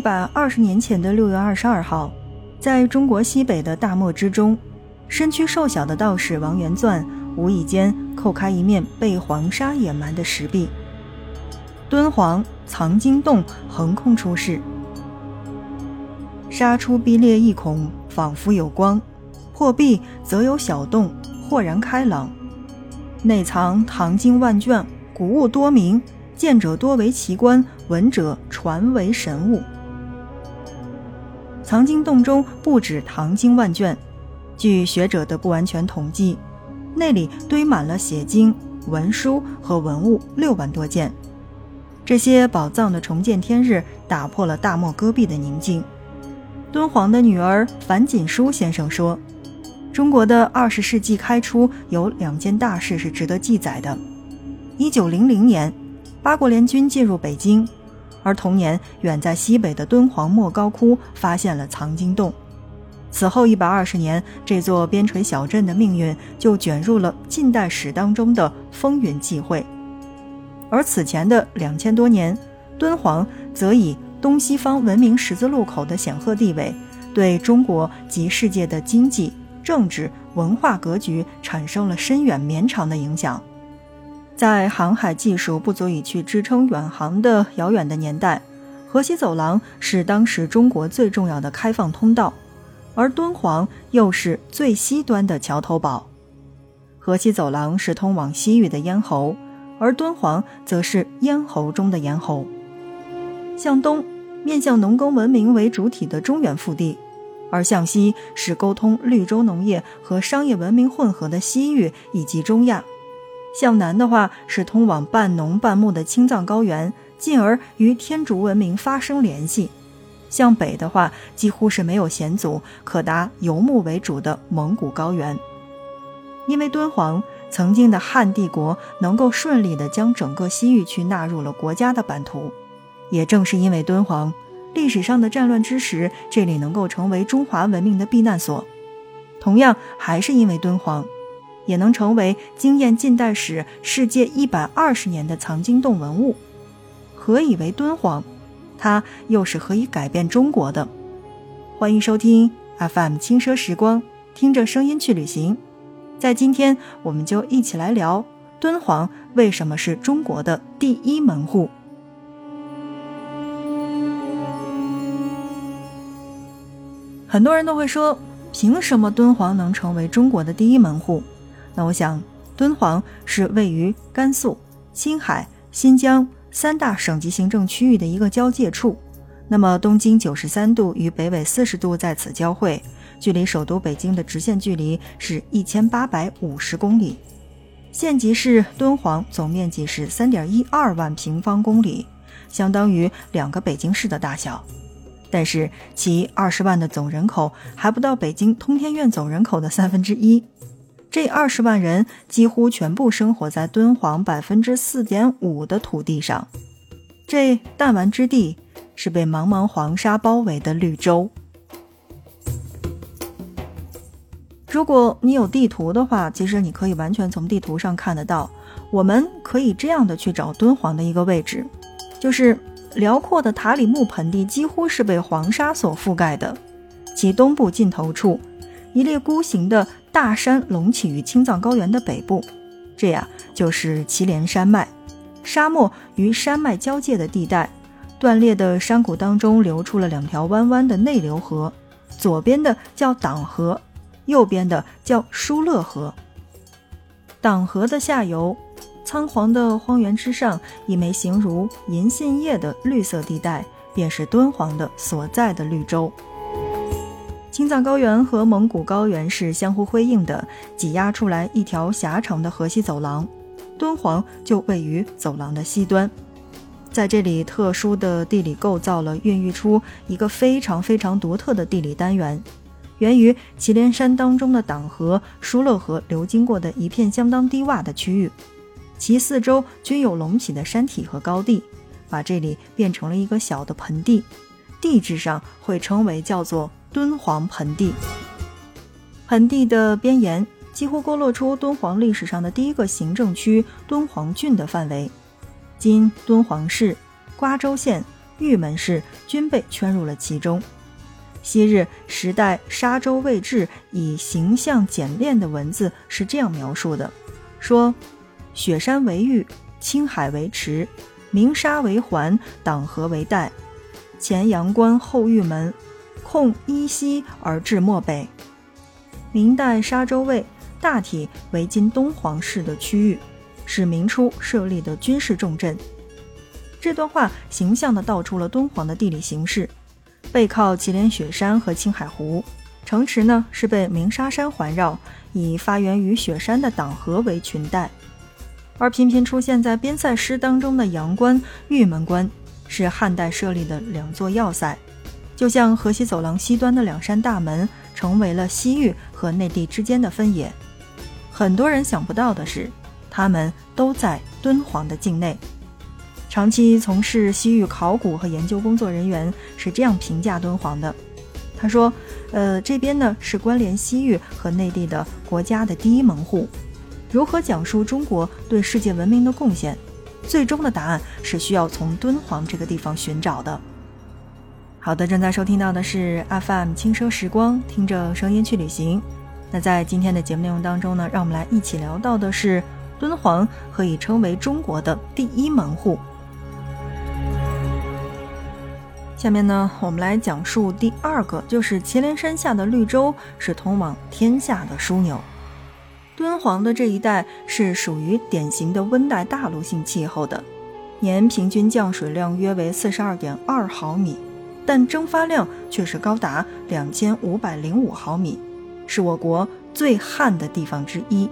一百二十年前的六月二十二号，在中国西北的大漠之中，身躯瘦小的道士王元钻无意间叩开一面被黄沙掩埋的石壁。敦煌藏经洞横空出世，沙出壁裂一孔，仿佛有光；破壁则有小洞，豁然开朗。内藏唐经万卷，古物多名。见者多为奇观，闻者传为神物。藏经洞中不止唐经万卷，据学者的不完全统计，那里堆满了写经、文书和文物六万多件。这些宝藏的重见天日，打破了大漠戈壁的宁静。敦煌的女儿樊锦书先生说：“中国的二十世纪开初有两件大事是值得记载的。一九零零年。”八国联军进入北京，而同年，远在西北的敦煌莫高窟发现了藏经洞。此后一百二十年，这座边陲小镇的命运就卷入了近代史当中的风云际会。而此前的两千多年，敦煌则以东西方文明十字路口的显赫地位，对中国及世界的经济、政治、文化格局产生了深远绵长的影响。在航海技术不足以去支撑远航的遥远的年代，河西走廊是当时中国最重要的开放通道，而敦煌又是最西端的桥头堡。河西走廊是通往西域的咽喉，而敦煌则是咽喉中的咽喉。向东，面向农耕文明为主体的中原腹地，而向西是沟通绿洲农业和商业文明混合的西域以及中亚。向南的话是通往半农半牧的青藏高原，进而与天竺文明发生联系；向北的话几乎是没有险阻，可达游牧为主的蒙古高原。因为敦煌曾经的汉帝国能够顺利地将整个西域区纳入了国家的版图，也正是因为敦煌历史上的战乱之时，这里能够成为中华文明的避难所。同样，还是因为敦煌。也能成为惊艳近代史世界一百二十年的藏经洞文物。何以为敦煌？它又是何以改变中国的？欢迎收听 FM 轻奢时光，听着声音去旅行。在今天，我们就一起来聊敦煌为什么是中国的第一门户。很多人都会说，凭什么敦煌能成为中国的第一门户？那我想，敦煌是位于甘肃、青海、新疆三大省级行政区域的一个交界处。那么，东经九十三度与北纬四十度在此交汇，距离首都北京的直线距离是一千八百五十公里。县级市敦煌总面积是三点一二万平方公里，相当于两个北京市的大小。但是，其二十万的总人口还不到北京通天苑总人口的三分之一。这二十万人几乎全部生活在敦煌百分之四点五的土地上，这弹丸之地是被茫茫黄沙包围的绿洲。如果你有地图的话，其实你可以完全从地图上看得到。我们可以这样的去找敦煌的一个位置，就是辽阔的塔里木盆地几乎是被黄沙所覆盖的，其东部尽头处，一列孤形的。大山隆起于青藏高原的北部，这呀就是祁连山脉。沙漠与山脉交界的地带，断裂的山谷当中流出了两条弯弯的内流河，左边的叫党河，右边的叫疏勒河。党河的下游，苍黄的荒原之上，一枚形如银杏叶的绿色地带，便是敦煌的所在的绿洲。青藏高原和蒙古高原是相互辉映的，挤压出来一条狭长的河西走廊，敦煌就位于走廊的西端。在这里，特殊的地理构造了孕育出一个非常非常独特的地理单元，源于祁连山当中的党河、疏勒河流经过的一片相当低洼的区域，其四周均有隆起的山体和高地，把这里变成了一个小的盆地，地质上会称为叫做。敦煌盆地，盆地的边沿几乎勾勒出敦煌历史上的第一个行政区敦煌郡的范围。今敦煌市、瓜州县、玉门市均被圈入了其中。昔日时代沙州位置以形象简练的文字是这样描述的：说，雪山为玉，青海为池，鸣沙为环，党河为带，前阳关后玉门，控依西而至漠北。明代沙州卫大体为今敦煌市的区域，是明初设立的军事重镇。这段话形象地道出了敦煌的地理形势。背靠祁连雪山和青海湖，城池呢是被鸣沙山环绕，以发源于雪山的党河为裙带。而频频出现在边塞诗当中的阳关、玉门关，是汉代设立的两座要塞，就像河西走廊西端的两扇大门，成为了西域和内地之间的分野。很多人想不到的是，他们都在敦煌的境内。长期从事西域考古和研究工作人员是这样评价敦煌的：他说，呃，这边呢是关联西域和内地的国家的第一门户。如何讲述中国对世界文明的贡献？最终的答案是需要从敦煌这个地方寻找的。好的，正在收听到的是 FM 轻奢时光，听着声音去旅行。那在今天的节目内容当中呢，让我们来一起聊到的是敦煌可以称为中国的第一门户。下面呢，我们来讲述第二个，就是祁连山下的绿洲是通往天下的枢纽。敦煌的这一带是属于典型的温带大陆性气候的，年平均降水量约为四十二点二毫米，但蒸发量却是高达两千五百零五毫米，是我国最旱的地方之一。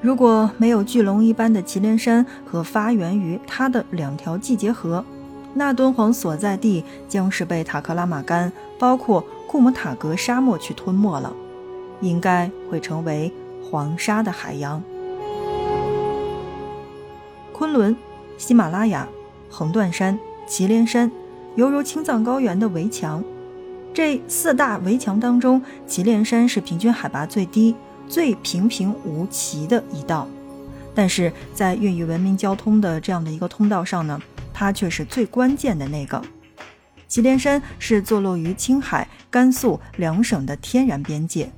如果没有巨龙一般的祁连山和发源于它的两条季节河。那敦煌所在地将是被塔克拉玛干，包括库姆塔格沙漠去吞没了，应该会成为黄沙的海洋。昆仑、喜马拉雅、横断山、祁连山，犹如青藏高原的围墙。这四大围墙当中，祁连山是平均海拔最低、最平平无奇的一道，但是在孕育文明交通的这样的一个通道上呢？它却是最关键的那个。祁连山是坐落于青海、甘肃两省的天然边界，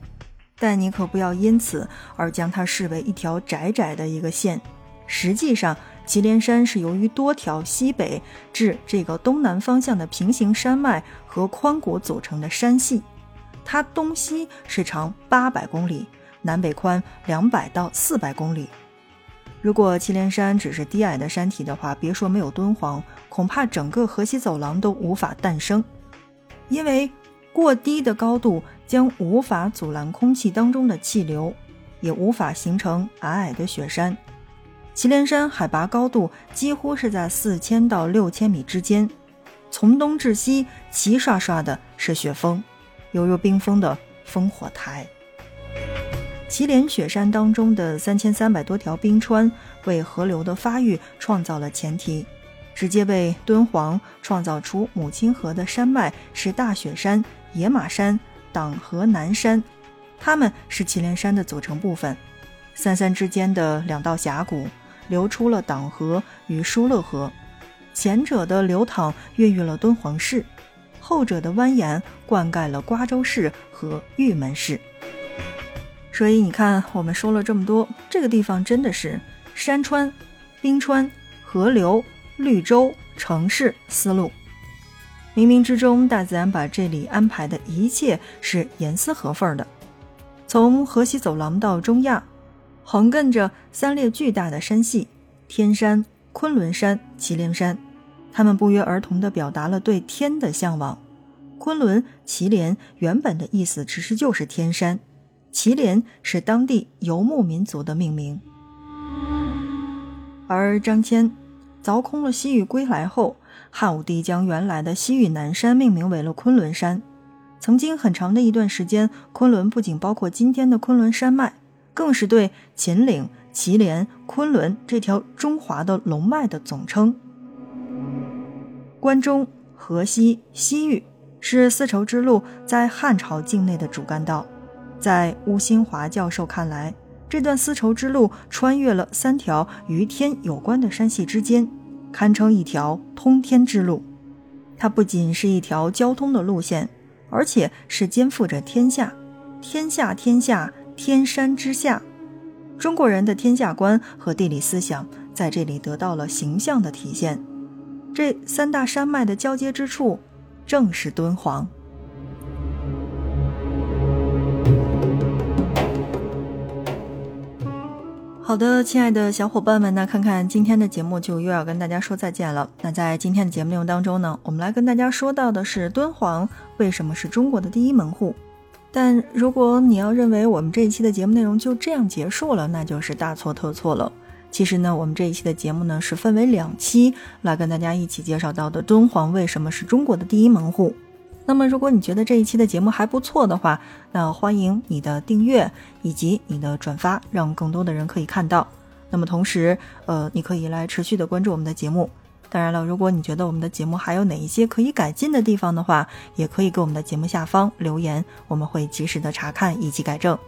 但你可不要因此而将它视为一条窄窄的一个线。实际上，祁连山是由于多条西北至这个东南方向的平行山脉和宽谷组成的山系，它东西是长八百公里，南北宽两百到四百公里。如果祁连山只是低矮的山体的话，别说没有敦煌，恐怕整个河西走廊都无法诞生，因为过低的高度将无法阻拦空气当中的气流，也无法形成矮矮的雪山。祁连山海拔高度几乎是在四千到六千米之间，从东至西齐刷刷的是雪峰，犹如冰封的烽火台。祁连雪山当中的三千三百多条冰川，为河流的发育创造了前提，直接为敦煌创造出母亲河的山脉是大雪山、野马山、党河南山，它们是祁连山的组成部分。三山之间的两道峡谷流出了党河与疏勒河，前者的流淌孕育了敦煌市，后者的蜿蜒灌溉了瓜州市和玉门市。所以你看，我们说了这么多，这个地方真的是山川、冰川、河流、绿洲、城市、丝路，冥冥之中，大自然把这里安排的一切是严丝合缝的。从河西走廊到中亚，横亘着三列巨大的山系：天山、昆仑山、祁连山。他们不约而同地表达了对天的向往。昆仑、祁连原本的意思其实就是天山。祁连是当地游牧民族的命名，而张骞凿空了西域归来后，汉武帝将原来的西域南山命名为了昆仑山。曾经很长的一段时间，昆仑不仅包括今天的昆仑山脉，更是对秦岭、祁连、昆仑这条中华的龙脉的总称。关中、河西、西域是丝绸之路在汉朝境内的主干道。在吴新华教授看来，这段丝绸之路穿越了三条与天有关的山系之间，堪称一条通天之路。它不仅是一条交通的路线，而且是肩负着天下，天下天下，天山之下。中国人的天下观和地理思想在这里得到了形象的体现。这三大山脉的交接之处，正是敦煌。好的，亲爱的小伙伴们，那看看今天的节目就又要跟大家说再见了。那在今天的节目内容当中呢，我们来跟大家说到的是敦煌为什么是中国的第一门户。但如果你要认为我们这一期的节目内容就这样结束了，那就是大错特错了。其实呢，我们这一期的节目呢是分为两期来跟大家一起介绍到的敦煌为什么是中国的第一门户。那么，如果你觉得这一期的节目还不错的话，那欢迎你的订阅以及你的转发，让更多的人可以看到。那么同时，呃，你可以来持续的关注我们的节目。当然了，如果你觉得我们的节目还有哪一些可以改进的地方的话，也可以给我们的节目下方留言，我们会及时的查看以及改正。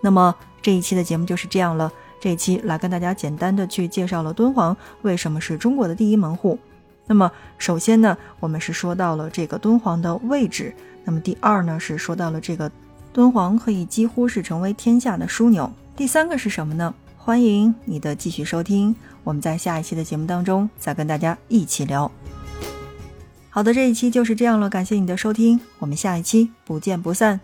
那么这一期的节目就是这样了。这一期来跟大家简单的去介绍了敦煌为什么是中国的第一门户。那么，首先呢，我们是说到了这个敦煌的位置。那么，第二呢，是说到了这个敦煌可以几乎是成为天下的枢纽。第三个是什么呢？欢迎你的继续收听，我们在下一期的节目当中再跟大家一起聊。好的，这一期就是这样了，感谢你的收听，我们下一期不见不散。